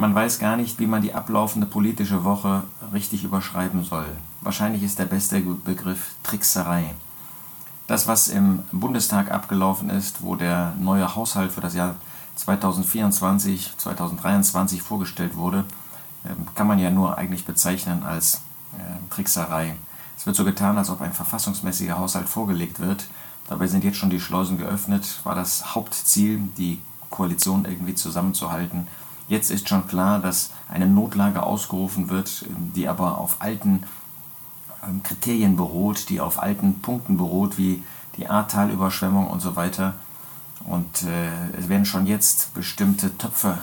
Man weiß gar nicht, wie man die ablaufende politische Woche richtig überschreiben soll. Wahrscheinlich ist der beste Begriff Trickserei. Das, was im Bundestag abgelaufen ist, wo der neue Haushalt für das Jahr 2024, 2023 vorgestellt wurde, ähm, kann man ja nur eigentlich bezeichnen als äh, Trickserei. Es wird so getan, als ob ein verfassungsmäßiger Haushalt vorgelegt wird. Dabei sind jetzt schon die Schleusen geöffnet, war das Hauptziel, die Koalition irgendwie zusammenzuhalten. Jetzt ist schon klar, dass eine Notlage ausgerufen wird, die aber auf alten ähm, Kriterien beruht, die auf alten Punkten beruht, wie die Ahrtalüberschwemmung und so weiter. Und äh, es werden schon jetzt bestimmte Töpfe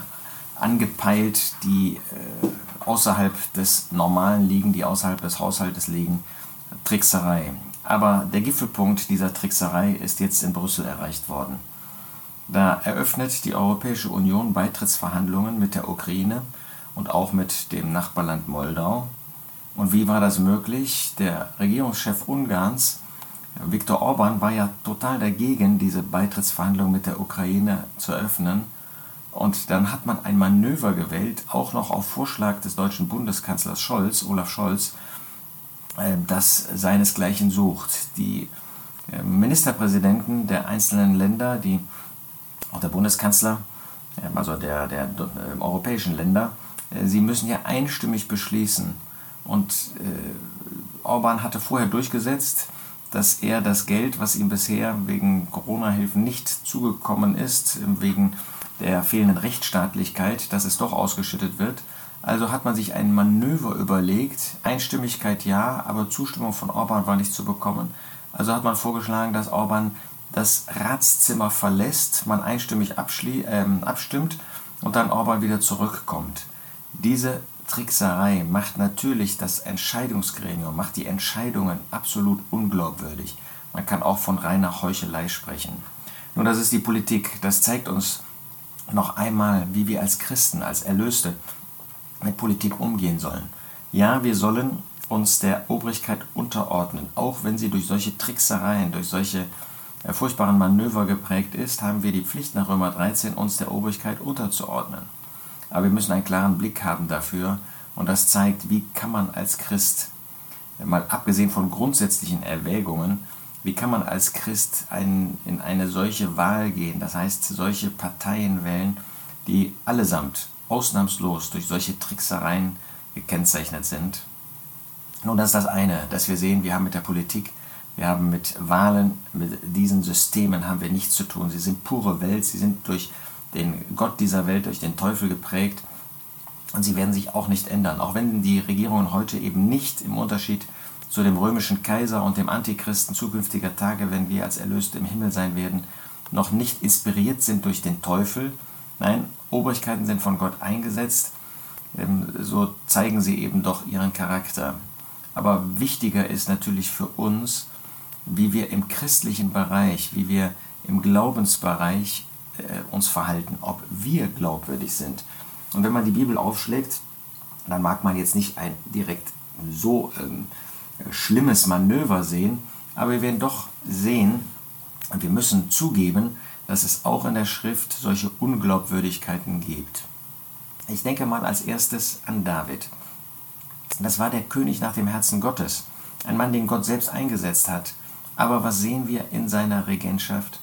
angepeilt, die äh, außerhalb des Normalen liegen, die außerhalb des Haushaltes liegen. Trickserei. Aber der Gipfelpunkt dieser Trickserei ist jetzt in Brüssel erreicht worden. Da eröffnet die Europäische Union Beitrittsverhandlungen mit der Ukraine und auch mit dem Nachbarland Moldau. Und wie war das möglich? Der Regierungschef Ungarns, Viktor Orban, war ja total dagegen, diese Beitrittsverhandlungen mit der Ukraine zu öffnen. Und dann hat man ein Manöver gewählt, auch noch auf Vorschlag des deutschen Bundeskanzlers Scholz, Olaf Scholz, äh, das seinesgleichen sucht. Die äh, Ministerpräsidenten der einzelnen Länder, die, auch der Bundeskanzler, ähm, also der, der, äh, europäischen Länder, sie müssen ja einstimmig beschließen. Und Orban hatte vorher durchgesetzt, dass er das Geld, was ihm bisher wegen Corona-Hilfen nicht zugekommen ist, wegen der fehlenden Rechtsstaatlichkeit, dass es doch ausgeschüttet wird. Also hat man sich ein Manöver überlegt, Einstimmigkeit ja, aber Zustimmung von Orban war nicht zu bekommen. Also hat man vorgeschlagen, dass Orban das Ratszimmer verlässt, man einstimmig äh, abstimmt und dann Orban wieder zurückkommt. Diese Trickserei macht natürlich das Entscheidungsgremium, macht die Entscheidungen absolut unglaubwürdig. Man kann auch von reiner Heuchelei sprechen. Nun, das ist die Politik. Das zeigt uns noch einmal, wie wir als Christen, als Erlöste mit Politik umgehen sollen. Ja, wir sollen uns der Obrigkeit unterordnen, auch wenn sie durch solche Tricksereien, durch solche furchtbaren Manöver geprägt ist, haben wir die Pflicht nach Römer 13, uns der Obrigkeit unterzuordnen. Aber wir müssen einen klaren Blick haben dafür und das zeigt, wie kann man als Christ, mal abgesehen von grundsätzlichen Erwägungen, wie kann man als Christ ein, in eine solche Wahl gehen, das heißt solche Parteien wählen, die allesamt ausnahmslos durch solche Tricksereien gekennzeichnet sind. Nun, das ist das eine, dass wir sehen, wir haben mit der Politik, wir haben mit Wahlen, mit diesen Systemen haben wir nichts zu tun. Sie sind pure Welt, sie sind durch den Gott dieser Welt, durch den Teufel geprägt und sie werden sich auch nicht ändern. Auch wenn die Regierungen heute eben nicht im Unterschied zu dem römischen Kaiser und dem Antichristen zukünftiger Tage, wenn wir als Erlöste im Himmel sein werden, noch nicht inspiriert sind durch den Teufel. Nein, Obrigkeiten sind von Gott eingesetzt, ähm, so zeigen sie eben doch ihren Charakter. Aber wichtiger ist natürlich für uns, wie wir im christlichen Bereich, wie wir im Glaubensbereich äh, uns verhalten, ob wir glaubwürdig sind. Und wenn man die Bibel aufschlägt, dann mag man jetzt nicht ein direkt so ähm, schlimmes Manöver sehen, aber wir werden doch sehen, und wir müssen zugeben, dass es auch in der Schrift solche Unglaubwürdigkeiten gibt. Ich denke mal als erstes an David. Das war der König nach dem Herzen Gottes, ein Mann, den Gott selbst eingesetzt hat. Aber was sehen wir in seiner Regentschaft?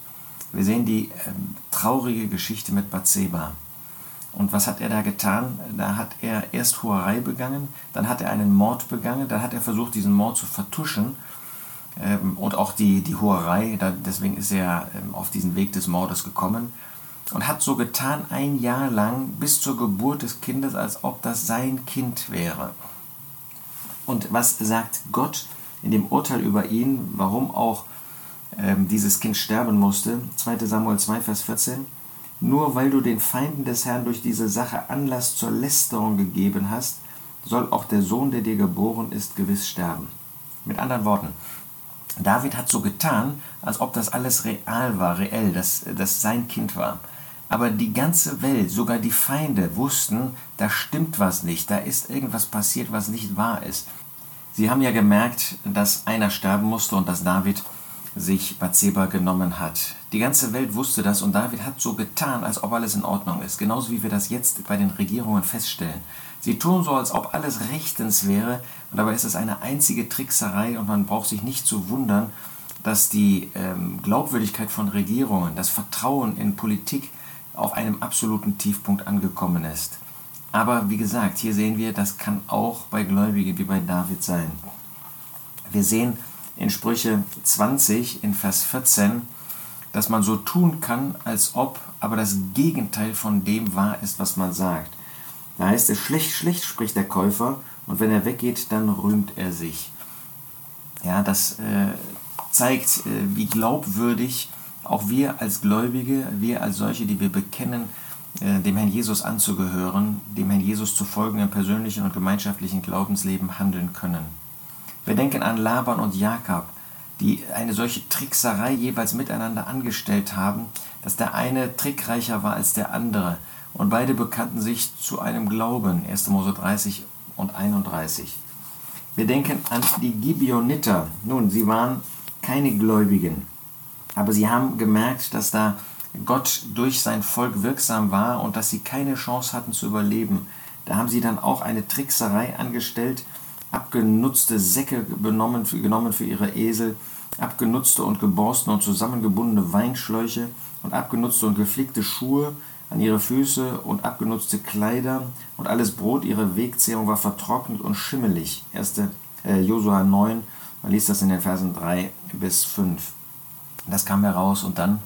Wir sehen die äh, traurige Geschichte mit Bathseba. Und was hat er da getan? Da hat er erst Huerei begangen, dann hat er einen Mord begangen, dann hat er versucht, diesen Mord zu vertuschen ähm, und auch die, die Hurerei, da, deswegen ist er ähm, auf diesen Weg des Mordes gekommen und hat so getan ein Jahr lang bis zur Geburt des Kindes, als ob das sein Kind wäre. Und was sagt Gott in dem Urteil über ihn, warum auch ähm, dieses Kind sterben musste? 2 Samuel 2, Vers 14. Nur weil du den Feinden des Herrn durch diese Sache Anlass zur Lästerung gegeben hast, soll auch der Sohn, der dir geboren ist, gewiss sterben. Mit anderen Worten, David hat so getan, als ob das alles real war, reell, dass das sein Kind war. Aber die ganze Welt, sogar die Feinde, wussten, da stimmt was nicht, da ist irgendwas passiert, was nicht wahr ist. Sie haben ja gemerkt, dass einer sterben musste und dass David sich Bathseba genommen hat. Die ganze Welt wusste das und David hat so getan, als ob alles in Ordnung ist. Genauso wie wir das jetzt bei den Regierungen feststellen. Sie tun so, als ob alles rechtens wäre und dabei ist es eine einzige Trickserei und man braucht sich nicht zu wundern, dass die ähm, Glaubwürdigkeit von Regierungen, das Vertrauen in Politik auf einem absoluten Tiefpunkt angekommen ist. Aber wie gesagt, hier sehen wir, das kann auch bei Gläubigen wie bei David sein. Wir sehen in Sprüche 20 in Vers 14, dass man so tun kann, als ob aber das Gegenteil von dem wahr ist, was man sagt. Da heißt es, schlecht, schlecht spricht der Käufer und wenn er weggeht, dann rühmt er sich. Ja, das äh, zeigt, äh, wie glaubwürdig auch wir als Gläubige, wir als solche, die wir bekennen, dem Herrn Jesus anzugehören, dem Herrn Jesus zu folgen im persönlichen und gemeinschaftlichen Glaubensleben handeln können. Wir denken an Laban und Jakob, die eine solche Trickserei jeweils miteinander angestellt haben, dass der eine trickreicher war als der andere. Und beide bekannten sich zu einem Glauben, 1. Mose 30 und 31. Wir denken an die Gibeoniter. Nun, sie waren keine Gläubigen, aber sie haben gemerkt, dass da Gott durch sein Volk wirksam war und dass sie keine Chance hatten zu überleben. Da haben sie dann auch eine Trickserei angestellt, abgenutzte Säcke genommen für, genommen für ihre Esel, abgenutzte und geborstene und zusammengebundene Weinschläuche und abgenutzte und geflickte Schuhe an ihre Füße und abgenutzte Kleider und alles Brot ihrer Wegzehrung war vertrocknet und schimmelig. 1. Äh, Josua 9, man liest das in den Versen 3 bis 5. Das kam heraus und dann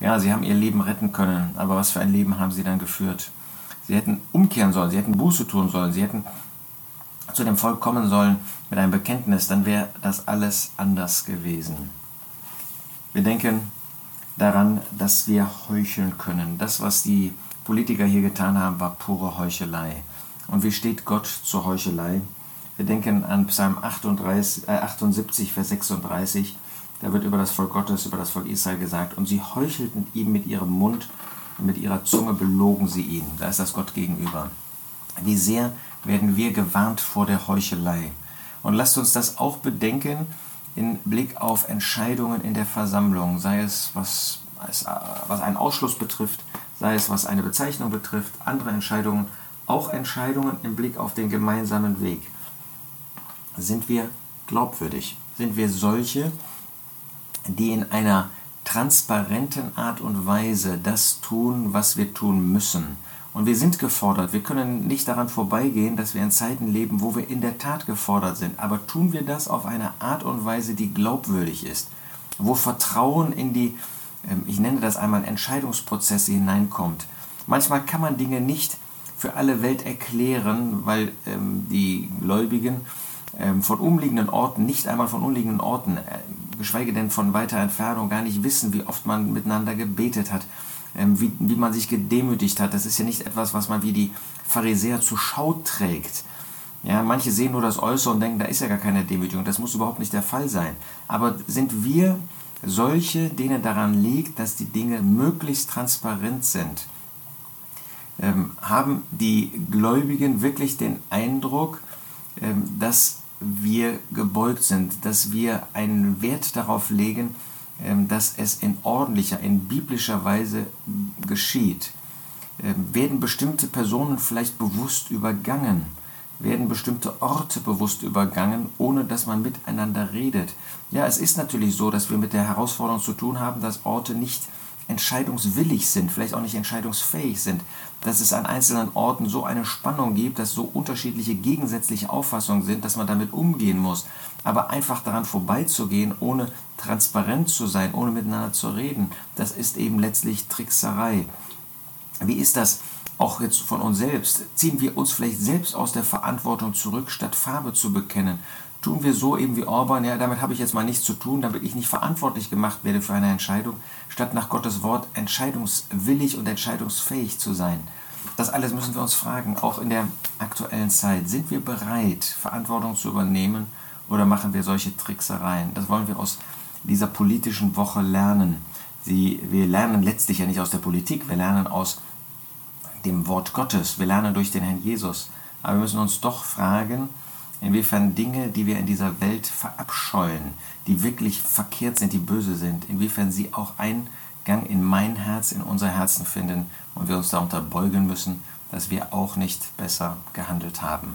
ja, sie haben ihr Leben retten können, aber was für ein Leben haben sie dann geführt? Sie hätten umkehren sollen, sie hätten Buße tun sollen, sie hätten zu dem Volk kommen sollen mit einem Bekenntnis, dann wäre das alles anders gewesen. Wir denken daran, dass wir heucheln können. Das, was die Politiker hier getan haben, war pure Heuchelei. Und wie steht Gott zur Heuchelei? Wir denken an Psalm 38, äh 78, Vers 36. Da wird über das Volk Gottes, über das Volk Israel gesagt, und sie heuchelten ihm mit ihrem Mund und mit ihrer Zunge belogen sie ihn. Da ist das Gott gegenüber. Wie sehr werden wir gewarnt vor der Heuchelei. Und lasst uns das auch bedenken in Blick auf Entscheidungen in der Versammlung, sei es was, was einen Ausschluss betrifft, sei es was eine Bezeichnung betrifft, andere Entscheidungen, auch Entscheidungen im Blick auf den gemeinsamen Weg. Sind wir glaubwürdig? Sind wir solche, die in einer transparenten Art und Weise das tun, was wir tun müssen. Und wir sind gefordert. Wir können nicht daran vorbeigehen, dass wir in Zeiten leben, wo wir in der Tat gefordert sind. Aber tun wir das auf eine Art und Weise, die glaubwürdig ist, wo Vertrauen in die, ähm, ich nenne das einmal, Entscheidungsprozesse hineinkommt. Manchmal kann man Dinge nicht für alle Welt erklären, weil ähm, die Gläubigen ähm, von umliegenden Orten, nicht einmal von umliegenden Orten, äh, geschweige denn von weiter Entfernung, gar nicht wissen, wie oft man miteinander gebetet hat, ähm, wie, wie man sich gedemütigt hat. Das ist ja nicht etwas, was man wie die Pharisäer zur Schau trägt. Ja, manche sehen nur das Äußere und denken, da ist ja gar keine Demütigung. Das muss überhaupt nicht der Fall sein. Aber sind wir solche, denen daran liegt, dass die Dinge möglichst transparent sind? Ähm, haben die Gläubigen wirklich den Eindruck, ähm, dass wir gebeugt sind, dass wir einen Wert darauf legen, ähm, dass es in ordentlicher, in biblischer Weise geschieht. Ähm, werden bestimmte Personen vielleicht bewusst übergangen? Werden bestimmte Orte bewusst übergangen, ohne dass man miteinander redet? Ja, es ist natürlich so, dass wir mit der Herausforderung zu tun haben, dass Orte nicht entscheidungswillig sind, vielleicht auch nicht entscheidungsfähig sind, dass es an einzelnen Orten so eine Spannung gibt, dass so unterschiedliche gegensätzliche Auffassungen sind, dass man damit umgehen muss. Aber einfach daran vorbeizugehen, ohne transparent zu sein, ohne miteinander zu reden, das ist eben letztlich Trickserei. Wie ist das auch jetzt von uns selbst? Ziehen wir uns vielleicht selbst aus der Verantwortung zurück, statt Farbe zu bekennen? Tun wir so eben wie Orban, ja, damit habe ich jetzt mal nichts zu tun, damit ich nicht verantwortlich gemacht werde für eine Entscheidung, statt nach Gottes Wort entscheidungswillig und entscheidungsfähig zu sein. Das alles müssen wir uns fragen, auch in der aktuellen Zeit. Sind wir bereit, Verantwortung zu übernehmen oder machen wir solche Tricksereien? Das wollen wir aus dieser politischen Woche lernen. Sie, wir lernen letztlich ja nicht aus der Politik, wir lernen aus dem Wort Gottes, wir lernen durch den Herrn Jesus. Aber wir müssen uns doch fragen, inwiefern Dinge, die wir in dieser Welt verabscheuen, die wirklich verkehrt sind, die böse sind, inwiefern sie auch Eingang in mein Herz, in unser Herzen finden und wir uns darunter beugen müssen, dass wir auch nicht besser gehandelt haben.